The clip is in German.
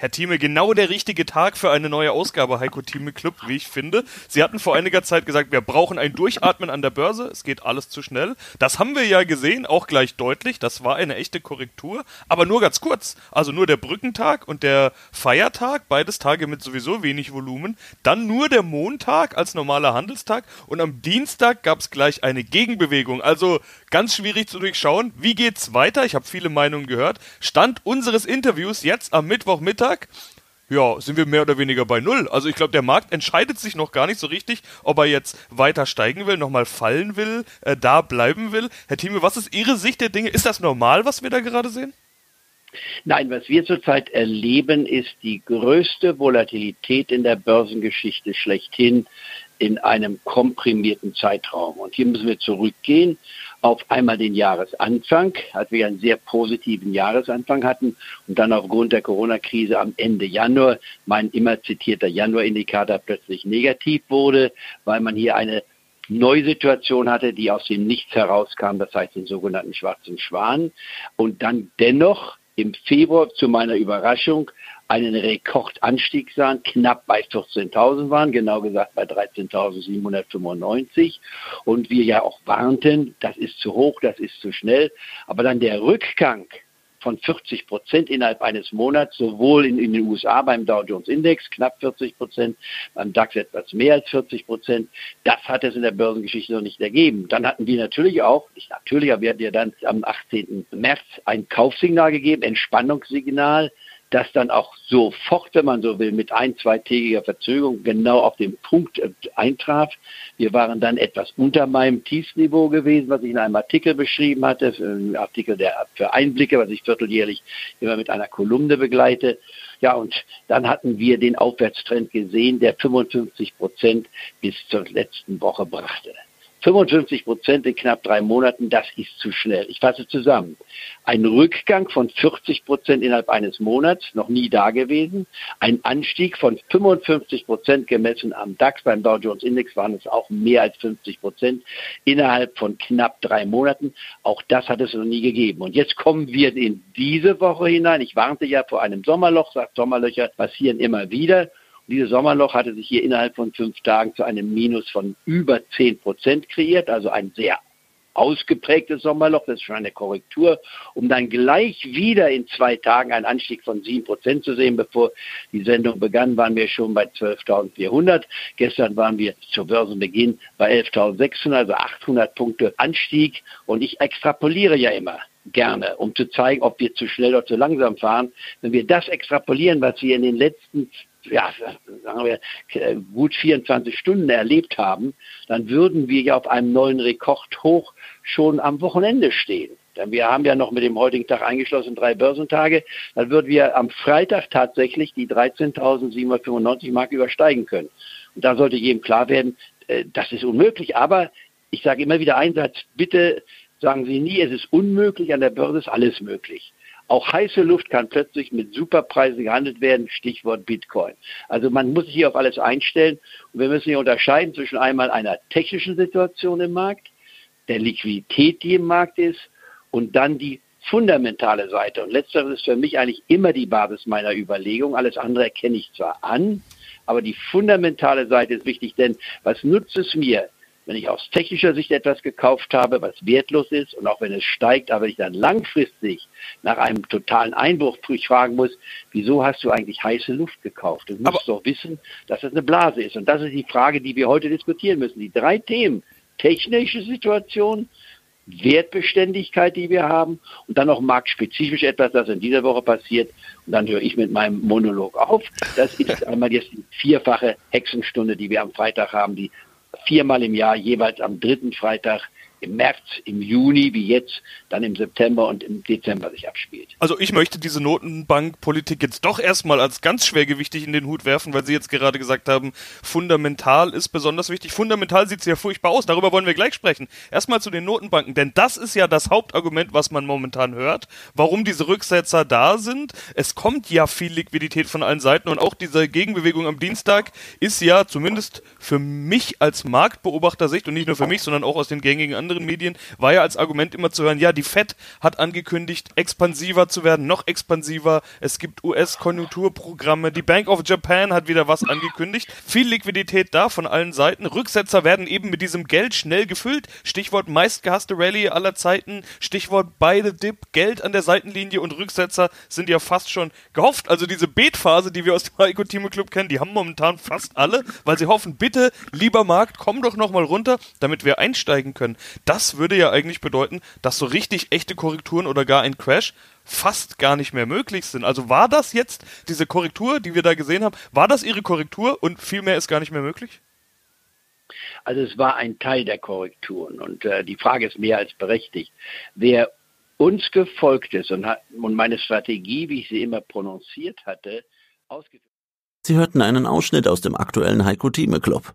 Herr Thieme, genau der richtige Tag für eine neue Ausgabe Heiko Thieme Club, wie ich finde. Sie hatten vor einiger Zeit gesagt, wir brauchen ein Durchatmen an der Börse. Es geht alles zu schnell. Das haben wir ja gesehen, auch gleich deutlich. Das war eine echte Korrektur, aber nur ganz kurz. Also nur der Brückentag und der Feiertag, beides Tage mit sowieso wenig Volumen. Dann nur der Montag als normaler Handelstag und am Dienstag gab es gleich eine Gegenbewegung. Also ganz schwierig zu durchschauen. Wie geht's weiter? Ich habe viele Meinungen gehört. Stand unseres Interviews jetzt am Mittwochmittag Freitag, ja, sind wir mehr oder weniger bei Null. Also ich glaube, der Markt entscheidet sich noch gar nicht so richtig, ob er jetzt weiter steigen will, nochmal fallen will, äh, da bleiben will. Herr Thieme, was ist Ihre Sicht der Dinge? Ist das normal, was wir da gerade sehen? Nein, was wir zurzeit erleben, ist die größte Volatilität in der Börsengeschichte schlechthin in einem komprimierten Zeitraum. Und hier müssen wir zurückgehen auf einmal den Jahresanfang, als wir einen sehr positiven Jahresanfang hatten und dann aufgrund der Corona-Krise am Ende Januar mein immer zitierter Januar-Indikator plötzlich negativ wurde, weil man hier eine Neusituation hatte, die aus dem Nichts herauskam, das heißt den sogenannten schwarzen Schwan. Und dann dennoch im Februar zu meiner Überraschung einen Rekordanstieg sahen, knapp bei 14.000 waren, genau gesagt bei 13.795 und wir ja auch warnten, das ist zu hoch, das ist zu schnell, aber dann der Rückgang von 40 Prozent innerhalb eines Monats, sowohl in, in, den USA beim Dow Jones Index knapp 40 Prozent, beim DAX etwas mehr als 40 Prozent. Das hat es in der Börsengeschichte noch nicht ergeben. Dann hatten wir natürlich auch, nicht natürlich, aber wir hatten ja dann am 18. März ein Kaufsignal gegeben, Entspannungssignal das dann auch sofort, wenn man so will, mit ein, zweitägiger Verzögerung genau auf den Punkt äh, eintraf. Wir waren dann etwas unter meinem Tiefsniveau gewesen, was ich in einem Artikel beschrieben hatte, ein Artikel der für Einblicke, was ich vierteljährlich immer mit einer Kolumne begleite. Ja, und dann hatten wir den Aufwärtstrend gesehen, der 55 Prozent bis zur letzten Woche brachte. 55 Prozent in knapp drei Monaten, das ist zu schnell. Ich fasse zusammen. Ein Rückgang von 40 Prozent innerhalb eines Monats, noch nie da gewesen. Ein Anstieg von 55 Prozent gemessen am DAX. Beim Dow Jones Index waren es auch mehr als 50 Prozent innerhalb von knapp drei Monaten. Auch das hat es noch nie gegeben. Und jetzt kommen wir in diese Woche hinein. Ich warnte ja vor einem Sommerloch, sagt Sommerlöcher passieren immer wieder. Dieses Sommerloch hatte sich hier innerhalb von fünf Tagen zu einem Minus von über 10 Prozent kreiert, also ein sehr ausgeprägtes Sommerloch, das ist schon eine Korrektur, um dann gleich wieder in zwei Tagen einen Anstieg von 7 Prozent zu sehen. Bevor die Sendung begann, waren wir schon bei 12.400. Gestern waren wir zu Börsenbeginn bei 11.600, also 800 Punkte Anstieg. Und ich extrapoliere ja immer gerne, um zu zeigen, ob wir zu schnell oder zu langsam fahren. Wenn wir das extrapolieren, was wir in den letzten ja, sagen wir, gut 24 Stunden erlebt haben, dann würden wir ja auf einem neuen Rekordhoch schon am Wochenende stehen. Denn wir haben ja noch mit dem heutigen Tag eingeschlossen drei Börsentage. Dann würden wir am Freitag tatsächlich die 13.795 Mark übersteigen können. Und da sollte jedem klar werden, äh, das ist unmöglich. Aber ich sage immer wieder einen Satz, bitte sagen Sie nie, es ist unmöglich, an der Börse ist alles möglich. Auch heiße Luft kann plötzlich mit Superpreisen gehandelt werden, Stichwort Bitcoin. Also man muss sich hier auf alles einstellen und wir müssen hier unterscheiden zwischen einmal einer technischen Situation im Markt, der Liquidität, die im Markt ist und dann die fundamentale Seite. Und letzteres ist für mich eigentlich immer die Basis meiner Überlegung. Alles andere erkenne ich zwar an, aber die fundamentale Seite ist wichtig, denn was nutzt es mir, wenn ich aus technischer Sicht etwas gekauft habe, was wertlos ist und auch wenn es steigt, aber ich dann langfristig nach einem totalen Einbruch fragen muss, wieso hast du eigentlich heiße Luft gekauft? Du musst aber doch wissen, dass das eine Blase ist. Und das ist die Frage, die wir heute diskutieren müssen. Die drei Themen. Technische Situation, Wertbeständigkeit, die wir haben und dann noch marktspezifisch etwas, das in dieser Woche passiert. Und dann höre ich mit meinem Monolog auf. Das ist einmal jetzt die vierfache Hexenstunde, die wir am Freitag haben, die viermal im Jahr, jeweils am dritten Freitag im März, im Juni, wie jetzt, dann im September und im Dezember sich abspielt. Also ich möchte diese Notenbankpolitik jetzt doch erstmal als ganz schwergewichtig in den Hut werfen, weil Sie jetzt gerade gesagt haben, fundamental ist besonders wichtig. Fundamental sieht es ja furchtbar aus, darüber wollen wir gleich sprechen. Erstmal zu den Notenbanken, denn das ist ja das Hauptargument, was man momentan hört, warum diese Rücksetzer da sind. Es kommt ja viel Liquidität von allen Seiten und auch diese Gegenbewegung am Dienstag ist ja zumindest für mich als Marktbeobachter Sicht und nicht nur für mich, sondern auch aus den gängigen anderen anderen Medien war ja als Argument immer zu hören, ja, die Fed hat angekündigt, expansiver zu werden, noch expansiver. Es gibt US-Konjunkturprogramme. Die Bank of Japan hat wieder was angekündigt. Viel Liquidität da von allen Seiten. Rücksetzer werden eben mit diesem Geld schnell gefüllt. Stichwort meistgehasste Rallye aller Zeiten. Stichwort beide Dip, Geld an der Seitenlinie und Rücksetzer sind ja fast schon gehofft. Also diese Beetphase, die wir aus dem Heiko Timo Club kennen, die haben momentan fast alle, weil sie hoffen, bitte, lieber Markt, komm doch nochmal runter, damit wir einsteigen können. Das würde ja eigentlich bedeuten, dass so richtig echte Korrekturen oder gar ein Crash fast gar nicht mehr möglich sind. Also war das jetzt diese Korrektur, die wir da gesehen haben, war das Ihre Korrektur und viel mehr ist gar nicht mehr möglich? Also es war ein Teil der Korrekturen und äh, die Frage ist mehr als berechtigt. Wer uns gefolgt ist und, hat, und meine Strategie, wie ich sie immer prononziert hatte, ausgeführt. Sie hörten einen Ausschnitt aus dem aktuellen Heiko Thieme Club.